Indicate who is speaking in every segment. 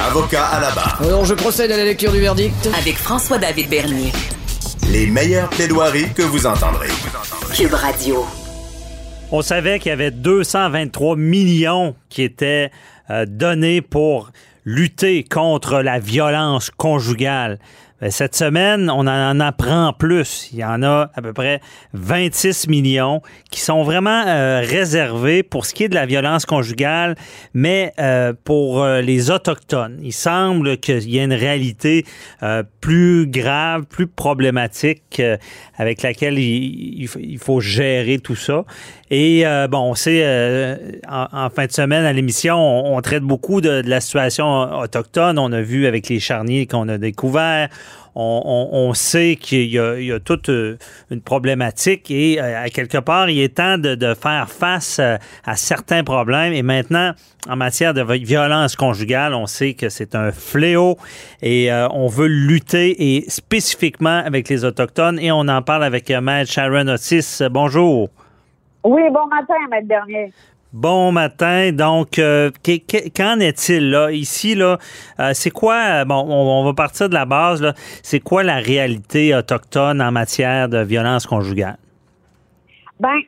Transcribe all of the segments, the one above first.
Speaker 1: Avocat à la barre.
Speaker 2: Alors je procède à la lecture du verdict.
Speaker 3: Avec François-David Bernier.
Speaker 1: Les meilleures plaidoiries que vous entendrez.
Speaker 3: Cube Radio.
Speaker 4: On savait qu'il y avait 223 millions qui étaient euh, donnés pour lutter contre la violence conjugale. Ben, cette semaine, on en apprend plus. Il y en a à peu près 26 millions qui sont vraiment euh, réservés pour ce qui est de la violence conjugale, mais euh, pour euh, les Autochtones. Il semble qu'il y ait une réalité plus grave, plus problématique avec laquelle il, il, faut gérer tout ça. Et bon, on sait, en, en, fin de semaine à l'émission, on, on, traite beaucoup de, de la situation autochtone. On a vu avec les charniers qu'on a découvert on, sait qu'il y, a toute euh, une problématique et euh, à quelque part, il est temps de, faire face euh, à certains problèmes. Et maintenant, en matière de violence conjugale, on sait que c'est un fléau et on veut lutter et spécifiquement avec les Autochtones. Et on en parle avec Maître Sharon Otis. Bonjour.
Speaker 5: Oui, bon matin, Maître Dernier.
Speaker 4: Bon matin. Donc, euh, qu'en est-il là? Ici là euh, C'est quoi Bon, on, va partir de la base là. C'est quoi la réalité autochtone en matière de violence conjugale?
Speaker 5: Ben,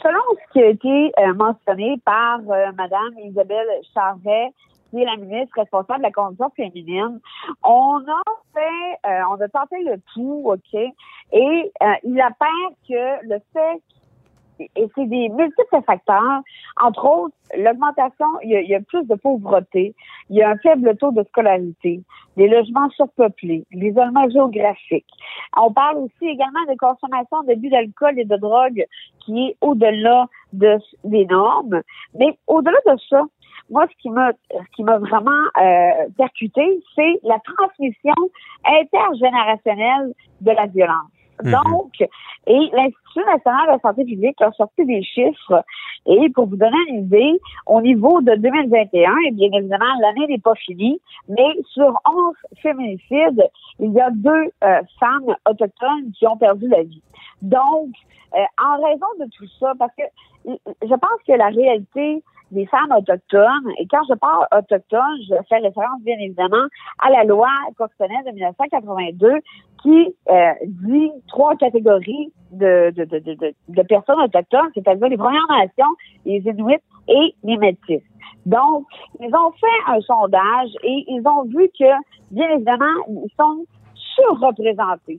Speaker 5: selon ce qui a été euh, mentionné par Madame Isabelle Charret, qui est la ministre responsable de la condition féminine, on a fait, on a tenté le tout, ok, et il apparaît que le fait et c'est des multiples facteurs. Entre autres, l'augmentation, il, y, a, plus de pauvreté, il y a un faible taux de scolarité, des logements surpeuplés, l'isolement géographique. On parle aussi également de consommation de d'alcool et de drogue qui est au-delà de, des normes. Mais au-delà de ça, moi, ce qui m'a, ce qui m'a vraiment euh, percuté, c'est la transmission intergénérationnelle de la violence. Mhm. Donc, et l'Institut national de la santé publique a sorti des chiffres. Et pour vous donner une idée, au niveau de 2021, et bien évidemment, l'année n'est pas finie, mais sur 11 féminicides, il y a deux euh, femmes autochtones qui ont perdu la vie. Donc, euh, en raison de tout ça, parce que je pense que la réalité des femmes autochtones, et quand je parle autochtone, je fais référence bien évidemment à la loi constitutionnelle de 1982 qui euh, dit trois catégories de, de, de, de, personnes autochtones, c'est-à-dire les Premières Nations, les Inuits et les Métis. Donc, ils ont fait un sondage et ils ont vu que, bien évidemment, ils sont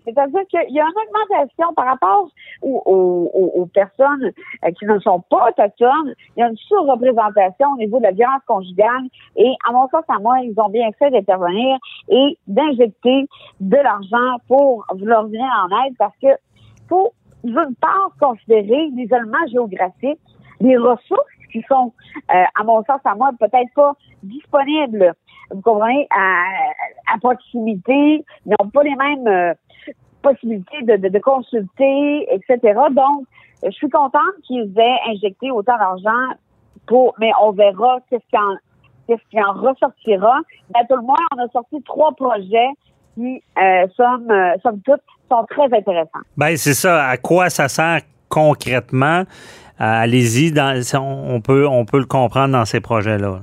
Speaker 5: C'est-à-dire qu'il y a une augmentation par rapport aux, personnes euh, qui ne sont pas autochtones. Il y a une surreprésentation au niveau de la violence conjugale. Et à mon sens, à moi, ils ont bien fait d'intervenir et d'injecter de l'argent pour leur venir en aide parce que faut, d'une part, considérer l'isolement géographique, les ressources qui sont, euh, à mon sens, à moi, peut-être pas disponibles comprenez, à, proximité, ils n'ont pas les mêmes euh, possibilités de, de, consulter, etc. Donc, je suis contente qu'ils aient injecté autant d'argent pour, mais on verra qu'est-ce qui en, qu'est-ce qui en ressortira. Mais tout le moins, on a sorti trois projets qui, euh, euh, somme toute, sont très intéressants.
Speaker 4: Ben, c'est ça. À quoi ça sert concrètement? Euh, allez-y, on peut, on peut le comprendre dans ces projets-là.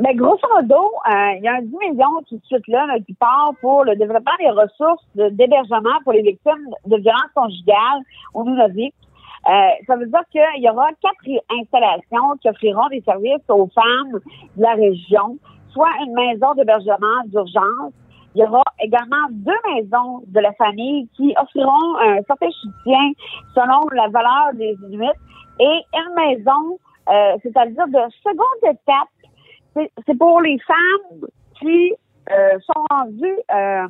Speaker 5: Mais grosso modo, euh, il y a un 10 millions tout de suite là, qui part pour le développement des ressources d'hébergement pour les victimes de violences conjugales au Nunavik. Euh, ça veut dire qu'il y aura quatre installations qui offriront des services aux femmes de la région, soit une maison d'hébergement d'urgence. Il y aura également deux maisons de la famille qui offriront un certain soutien selon la valeur des Inuits et une maison, euh, c'est-à-dire de seconde étape c'est pour les femmes qui euh, sont rendues euh,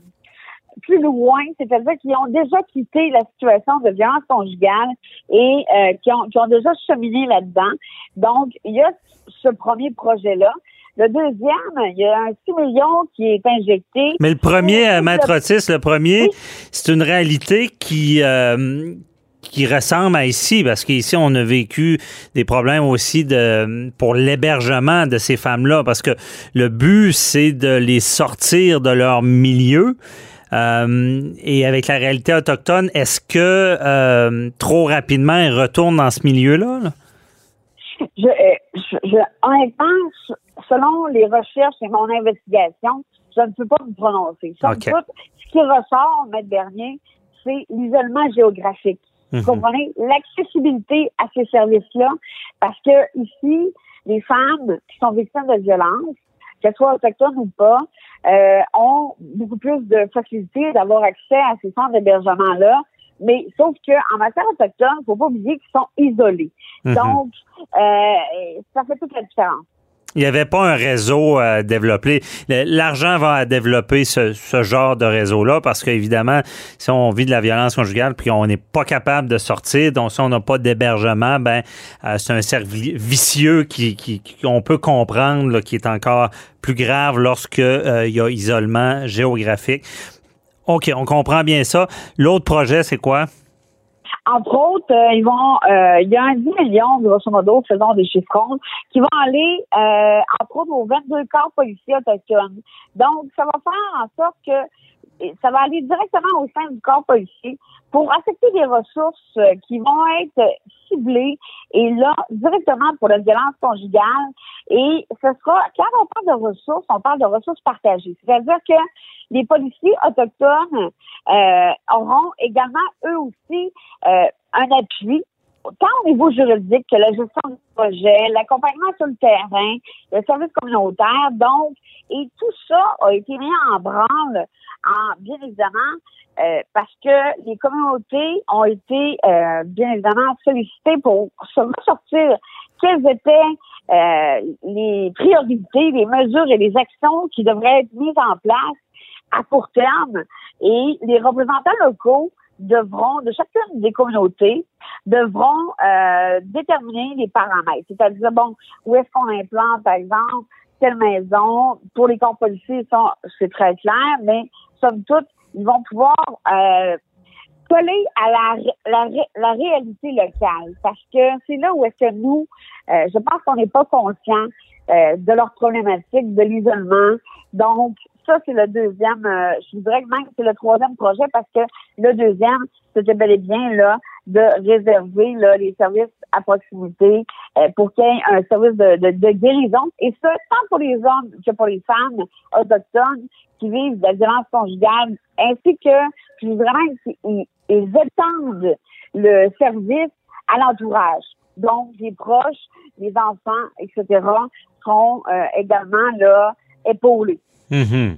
Speaker 5: plus loin, c'est-à-dire qui ont déjà quitté la situation de violence conjugale et euh, qui, ont, qui ont déjà cheminé là-dedans. Donc, il y a ce premier projet-là. Le deuxième, il y a un 6 millions qui est injecté.
Speaker 4: Mais le premier, euh, Maître Otis, le premier,
Speaker 5: Oui.
Speaker 4: c'est une réalité qui, euh, qui ressemble à ici, parce qu'ici, on a vécu des problèmes aussi de, pour l'hébergement de ces femmes-là, parce que le but, c'est de les sortir de leur milieu. Euh, et avec la réalité autochtone, est-ce que euh, trop rapidement, elles retournent dans ce milieu-là? là?
Speaker 5: Je, euh, je, je, honnêtement, s- selon les recherches et mon investigation, je ne peux pas me prononcer. Ce qui ressort, Maître Bernier, c'est l'isolement géographique. Vous comprenez? L'accessibilité à ces services-là, parce que ici, les femmes qui sont victimes de violences, qu'elles soient autochtones ou pas, euh, ont beaucoup plus de facilité d'avoir accès à ces centres d'hébergement-là. Mais sauf que en matière autochtone, faut pas oublier qu'ils sont isolés.
Speaker 4: Mhm.
Speaker 5: Donc, euh, ça fait toute la différence.
Speaker 4: Il n'y avait pas un réseau développé. Le- L'argent va à développer ce, genre de réseau-là parce qu'évidemment, si on vit de la violence conjugale puis on n'est pas capable de sortir, donc si on n'a pas d'hébergement, ben euh, c'est un cercle vi- vicieux qui, qui, peut comprendre, là, qui est encore plus grave lorsque euh, il y a isolement géographique. OK, on comprend bien ça. L'autre projet, c'est quoi?
Speaker 5: Entre autres, euh, ils vont, euh, il y a un 10 millions, grosso modo, faisons des chiffres qui vont aller, euh, entre autres, aux 22 corps policiers autochtones. Donc, ça va faire en sorte que ça va aller directement au sein du corps policier pour affecter des ressources euh, qui vont être ciblées et là, directement pour la violence conjugale. Et ce sera, quand on parle de ressources, on parle de ressources partagées. C'est-à-dire que les policiers autochtones euh, auront également, eux aussi, euh, un appui tant au niveau juridique que la gestion du projet, l'accompagnement sur le terrain, le service communautaire. Donc, et tout ça a été mis en branle, en, bien évidemment, euh, parce que les communautés ont été euh, bien évidemment sollicitées pour se ressortir quelles étaient euh, les priorités, les mesures et les actions qui devraient être mises en place à court terme. Et les représentants locaux devront, de chacune des communautés, devront euh, déterminer les paramètres. C'est-à-dire, bon, où est-ce qu'on implante, par exemple, telle maison. Pour les corps policiers, c'est très clair, mais somme toute, ils vont pouvoir euh, coller à la, la, la réalité locale. Parce que c'est là où est-ce que nous, euh, je pense qu'on n'est pas conscient euh, de leur problématique, de l'isolement. Donc, ça, c'est le deuxième, euh, je dirais que même c'est le troisième projet parce que le deuxième, c'était bel et bien là de réserver là, les services à proximité euh, pour qu'il y ait un service de, de, de guérison. Et ça, tant pour les hommes que pour les femmes autochtones qui vivent de la violence conjugale, ainsi que, puis vraiment, ils, étendent le service à l'entourage. Donc, les proches, les enfants, etc., seront euh, également là épaulés.
Speaker 4: Mhm.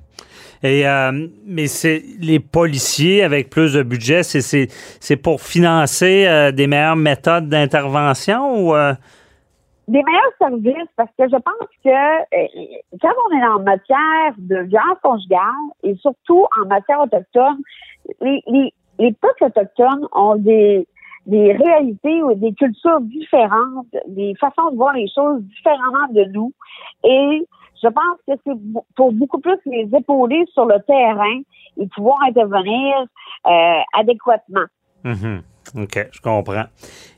Speaker 4: Et euh, mais c'est les policiers avec plus de budget, c'est c'est pour financer euh, des meilleures méthodes d'intervention ou euh?
Speaker 5: des meilleurs services parce que je pense que quand on est en matière de violence conjugale et surtout en matière autochtone, les, les, les peuples autochtones ont des des réalités ou des cultures différentes, des façons de voir les choses différemment de nous. Et je pense que c'est pour beaucoup plus les épauler sur le terrain et pouvoir intervenir euh, adéquatement.
Speaker 4: Mhm. OK, je comprends.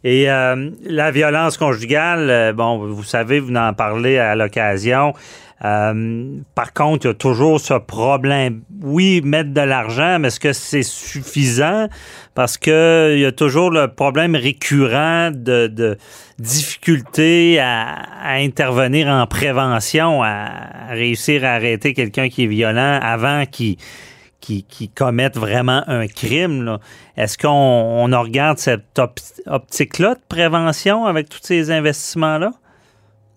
Speaker 4: Et euh, la violence conjugale, euh, bon, vous savez, vous en parlez à l'occasion. Euh, par contre, il y a toujours ce problème. Oui, mettre de l'argent, mais est-ce que c'est suffisant? Parce que il y a toujours le problème récurrent de, de difficulté à, à, intervenir en prévention, à, à réussir à arrêter quelqu'un qui est violent avant qu'il qui, qui, commettent vraiment un crime. Est-ce qu'on on regarde cette op optique-là de prévention avec tous ces investissements-là?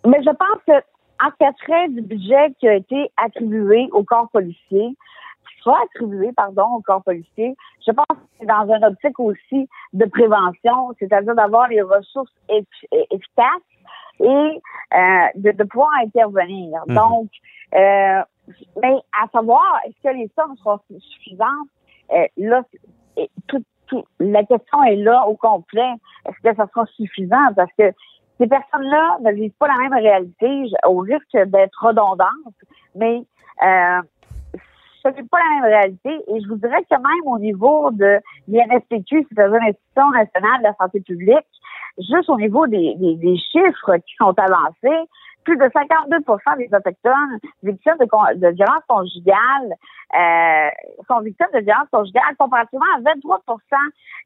Speaker 5: Mais je pense que en cas du budget qui a été attribué au corps policier, qui sera attribué, pardon, au corps policier, je pense que c'est dans une optique aussi de prévention, c'est-à-dire d'avoir les ressources efficaces et euh, de, de, pouvoir intervenir. Mmh. Donc, euh, mais à savoir, est-ce que les sommes seront suffisantes? Euh, là, tout, tout, la question est là au complet. Est-ce que ça sera suffisant? Parce que ces personnes-là ne vivent pas la même réalité, au risque d'être redondante, mais euh, ce n'est pas la même réalité. Et je vous dirais que même au niveau de l'INSPQ, c'est-à-dire l'Institution nationale de la santé publique, juste au niveau des, des chiffres qui sont avancés, plus de 52% des Autochtones victimes de, con- de violences conjugales euh, sont victimes de violences conjugales comparativement à 23%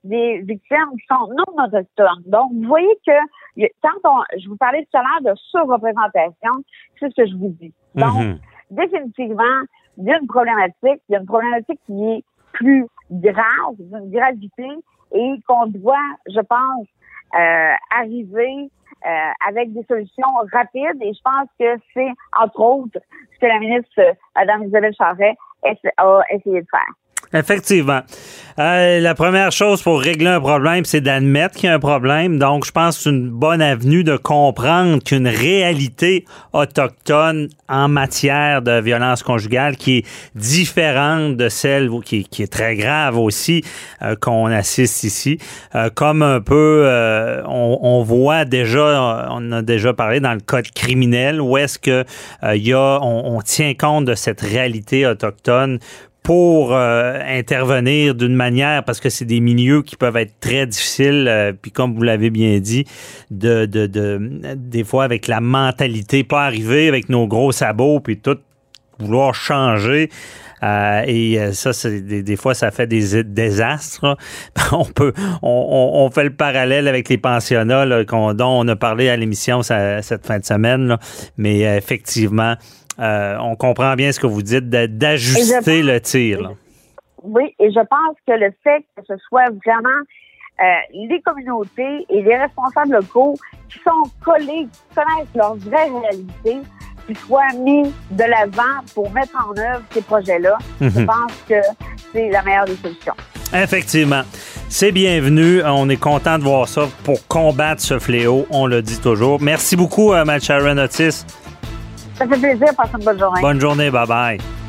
Speaker 5: des victimes qui sont non autochtones. Donc, vous voyez que quand on, je vous parlais tout à l'heure de surreprésentation, c'est ce que je vous dis. Donc,
Speaker 4: Mhm.
Speaker 5: définitivement, il y a une problématique, il y a une problématique qui est plus grave, d'une gravité, et qu'on doit, je pense, euh, arriver euh, avec des solutions rapides. Et je pense que c'est, entre autres, ce que la ministre, euh, Mme Isabelle Charret, a essayé de faire.
Speaker 4: Effectivement. Euh, la première chose pour régler un problème, c'est d'admettre qu'il y a un problème. Donc, je pense que c'est une bonne avenue de comprendre qu'une réalité autochtone en matière de violence conjugale qui est différente de celle qui, est très grave aussi euh, qu'on assiste ici, Euh, comme un peu, euh, on, on voit déjà, on a déjà parlé dans le code criminel où est-ce que euh, il y a, on tient compte de cette réalité autochtone pour euh, intervenir d'une manière, parce que c'est des milieux qui peuvent être très difficiles, euh, puis comme vous l'avez bien dit, de, de, de, des fois avec la mentalité, pas arriver avec nos gros sabots, puis tout vouloir changer. Euh, et euh, ça, c'est des, des fois, ça fait des désastres. On peut, on, on- fait le parallèle avec les pensionnats là, dont on a parlé à l'émission cette fin de semaine. là. Mais euh, effectivement, euh, on comprend bien ce que vous dites d'ajuster
Speaker 5: je-
Speaker 4: le tir. là.
Speaker 5: Oui, et je pense que le fait que ce soit vraiment euh, les communautés et les responsables locaux qui sont collés, qui connaissent leur vraie réalité, qui soient mis de l'avant pour mettre en œuvre ces projets-là, je
Speaker 4: Mhm.
Speaker 5: pense que c'est la meilleure des solutions.
Speaker 4: Effectivement. C'est bienvenu. On est content de voir ça pour combattre ce fléau. On le dit toujours. Merci beaucoup, euh, Matt Sharon Otis.
Speaker 5: Ça fait plaisir. Passez une bonne journée.
Speaker 4: Bonne journée. Bye bye.